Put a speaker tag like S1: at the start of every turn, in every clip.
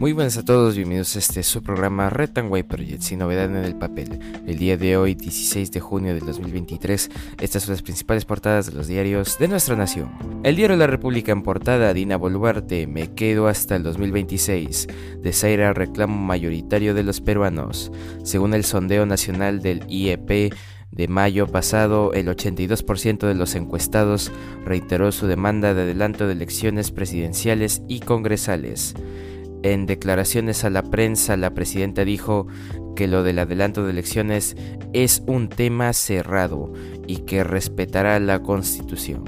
S1: Muy buenas a todos, bienvenidos a este su programa Red and White Project, sin novedad en el papel. El día de hoy, 16 de junio del 2023, estas son las principales portadas de los diarios de nuestra nación. El diario La República en portada, Dina Boluarte, me quedo hasta el 2026. Desaira reclamo mayoritario de los peruanos. Según el sondeo nacional del IEP, de mayo pasado, el 82% de los encuestados reiteró su demanda de adelanto de elecciones presidenciales y congresales. En declaraciones a la prensa, la presidenta dijo que lo del adelanto de elecciones es un tema cerrado y que respetará la constitución.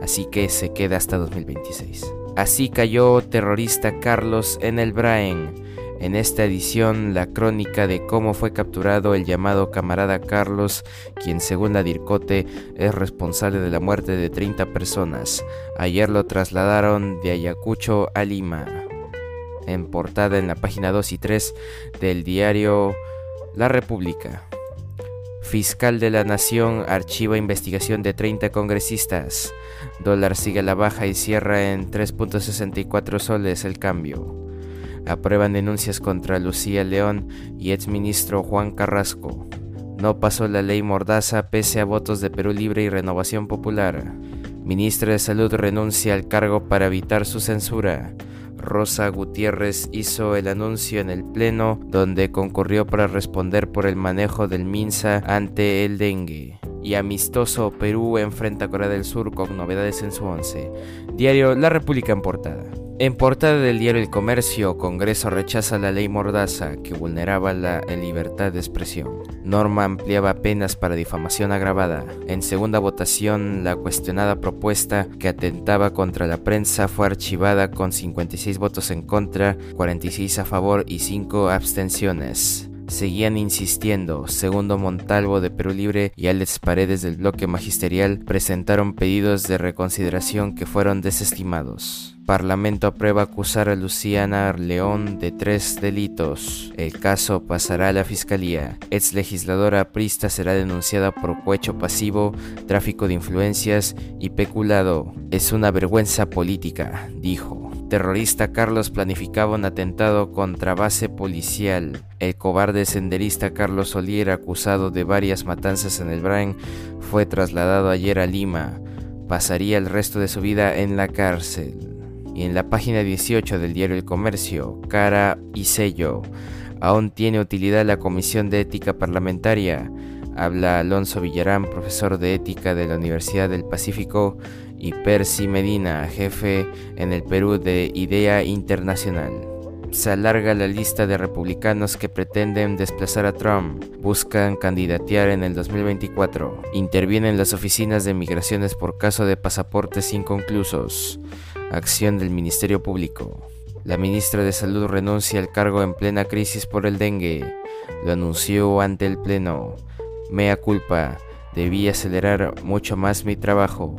S1: Así que se queda hasta 2026. Así cayó terrorista Carlos en el Braen. En esta edición, la crónica de cómo fue capturado el llamado camarada Carlos, quien según la DIRCOTE es responsable de la muerte de 30 personas. Ayer lo trasladaron de Ayacucho a Lima en portada en la página 2 y 3 del diario La República. Fiscal de la Nación archiva investigación de 30 congresistas. Dólar sigue a la baja y cierra en 3.64 soles el cambio. Aprueban denuncias contra Lucía León y exministro Juan Carrasco. No pasó la ley Mordaza pese a votos de Perú Libre y Renovación Popular. Ministra de Salud renuncia al cargo para evitar su censura. Rosa Gutiérrez hizo el anuncio en el Pleno donde concurrió para responder por el manejo del MINSA ante el dengue. Y amistoso Perú enfrenta a Corea del Sur con novedades en su once. Diario La República en portada. En portada del diario El Comercio, Congreso rechaza la ley Mordaza que vulneraba la libertad de expresión. Norma ampliaba penas para difamación agravada. En segunda votación, la cuestionada propuesta que atentaba contra la prensa fue archivada con 56 votos en contra, 46 a favor y 5 abstenciones seguían insistiendo. Segundo Montalvo de Perú Libre y Alex Paredes del bloque magisterial presentaron pedidos de reconsideración que fueron desestimados. Parlamento aprueba acusar a Luciana León de tres delitos. El caso pasará a la fiscalía. Ex legisladora Prista será denunciada por cohecho pasivo, tráfico de influencias y peculado. Es una vergüenza política, dijo terrorista Carlos planificaba un atentado contra base policial. El cobarde senderista Carlos Olier, acusado de varias matanzas en el Brain, fue trasladado ayer a Lima. Pasaría el resto de su vida en la cárcel. Y en la página 18 del diario El Comercio, cara y sello. Aún tiene utilidad la Comisión de Ética Parlamentaria. Habla Alonso Villarán, profesor de ética de la Universidad del Pacífico, y Percy Medina, jefe en el Perú de Idea Internacional. Se alarga la lista de republicanos que pretenden desplazar a Trump, buscan candidatear en el 2024, intervienen las oficinas de migraciones por caso de pasaportes inconclusos, acción del Ministerio Público. La ministra de Salud renuncia al cargo en plena crisis por el dengue, lo anunció ante el Pleno. Mea culpa, debí acelerar mucho más mi trabajo,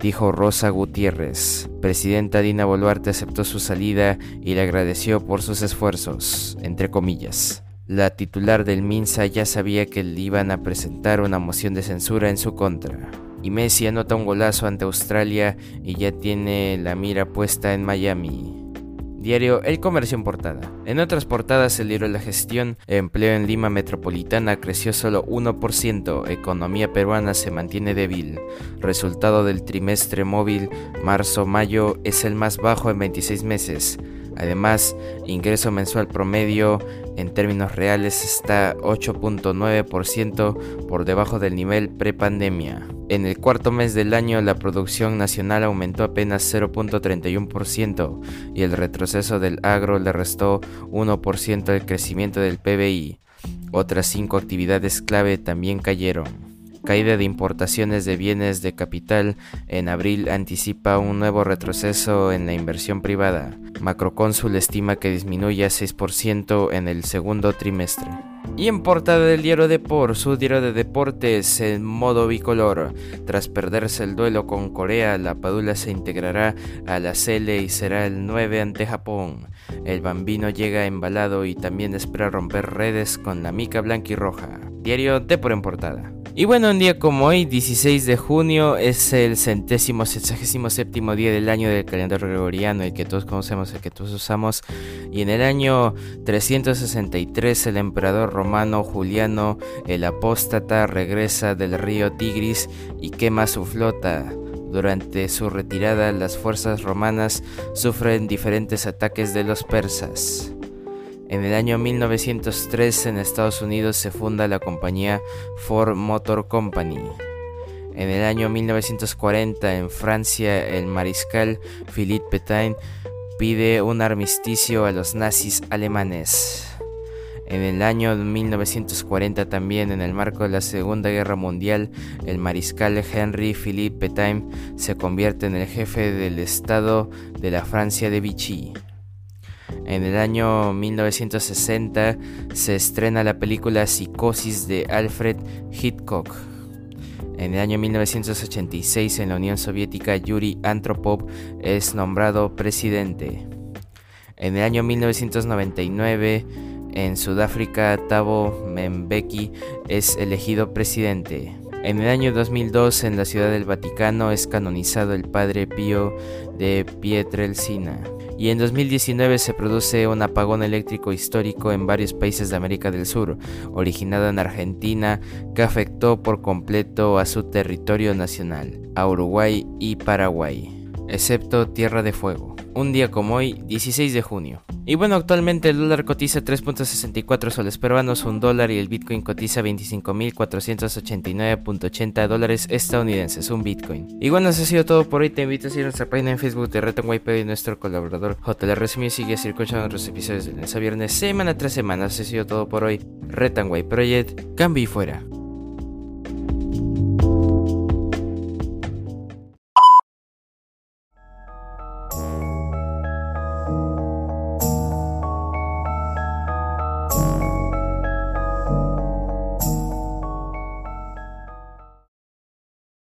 S1: dijo Rosa Gutiérrez. Presidenta Dina Boluarte aceptó su salida y le agradeció por sus esfuerzos, entre comillas. La titular del MINSA ya sabía que le iban a presentar una moción de censura en su contra. Y Messi anota un golazo ante Australia y ya tiene la mira puesta en Miami. Diario El Comercio en portada. En otras portadas, el diario La Gestión, empleo en Lima Metropolitana creció solo 1%, economía peruana se mantiene débil. Resultado del trimestre móvil marzo-mayo es el más bajo en 26 meses. Además, ingreso mensual promedio en términos reales está 8.9% por debajo del nivel prepandemia. En el cuarto mes del año la producción nacional aumentó apenas 0.31% y el retroceso del agro le restó 1% al crecimiento del PBI. Otras cinco actividades clave también cayeron. Caída de importaciones de bienes de capital en abril anticipa un nuevo retroceso en la inversión privada. Macrocónsul estima que disminuye a 6% en el segundo trimestre. Y en portada del diario Depor, su diario de deportes en modo bicolor. Tras perderse el duelo con Corea, la Padula se integrará a la Cele y será el 9 ante Japón. El bambino llega embalado y también espera romper redes con la mica blanca y roja. Diario Depor en portada. Y bueno, un día como hoy, 16 de junio, es el centésimo, sexagésimo séptimo día del año del calendario gregoriano, el que todos conocemos, el que todos usamos. Y en el año 363, el emperador romano Juliano, el apóstata, regresa del río Tigris y quema su flota. Durante su retirada, las fuerzas romanas sufren diferentes ataques de los persas. En el año 1903 en Estados Unidos se funda la compañía Ford Motor Company. En el año 1940 en Francia el mariscal Philippe Pétain pide un armisticio a los nazis alemanes. En el año 1940 también, en el marco de la Segunda Guerra Mundial, el mariscal Henry Philippe Pétain se convierte en el jefe del Estado de la Francia de Vichy. En el año 1960 se estrena la película Psicosis de Alfred Hitchcock. En el año 1986 en la Unión Soviética Yuri Antropov es nombrado presidente. En el año 1999 en Sudáfrica Thabo Mbeki es elegido presidente. En el año 2002 en la Ciudad del Vaticano es canonizado el Padre Pío de Pietrelcina y en 2019 se produce un apagón eléctrico histórico en varios países de América del Sur, originado en Argentina, que afectó por completo a su territorio nacional, a Uruguay y Paraguay, excepto Tierra de Fuego. Un día como hoy, 16 de junio. Y bueno, actualmente el dólar cotiza 3.64 soles peruanos, un dólar y el Bitcoin cotiza 25.489.80 dólares estadounidenses, un Bitcoin. Y bueno, eso ha sido todo por hoy. Te invito a seguir nuestra página en Facebook de Reto y nuestro colaborador JLR Sigue sigue escuchando otros episodios de lunes a viernes, semana tras semana. Eso ha sido todo por hoy. Retanway Project, cambio y fuera.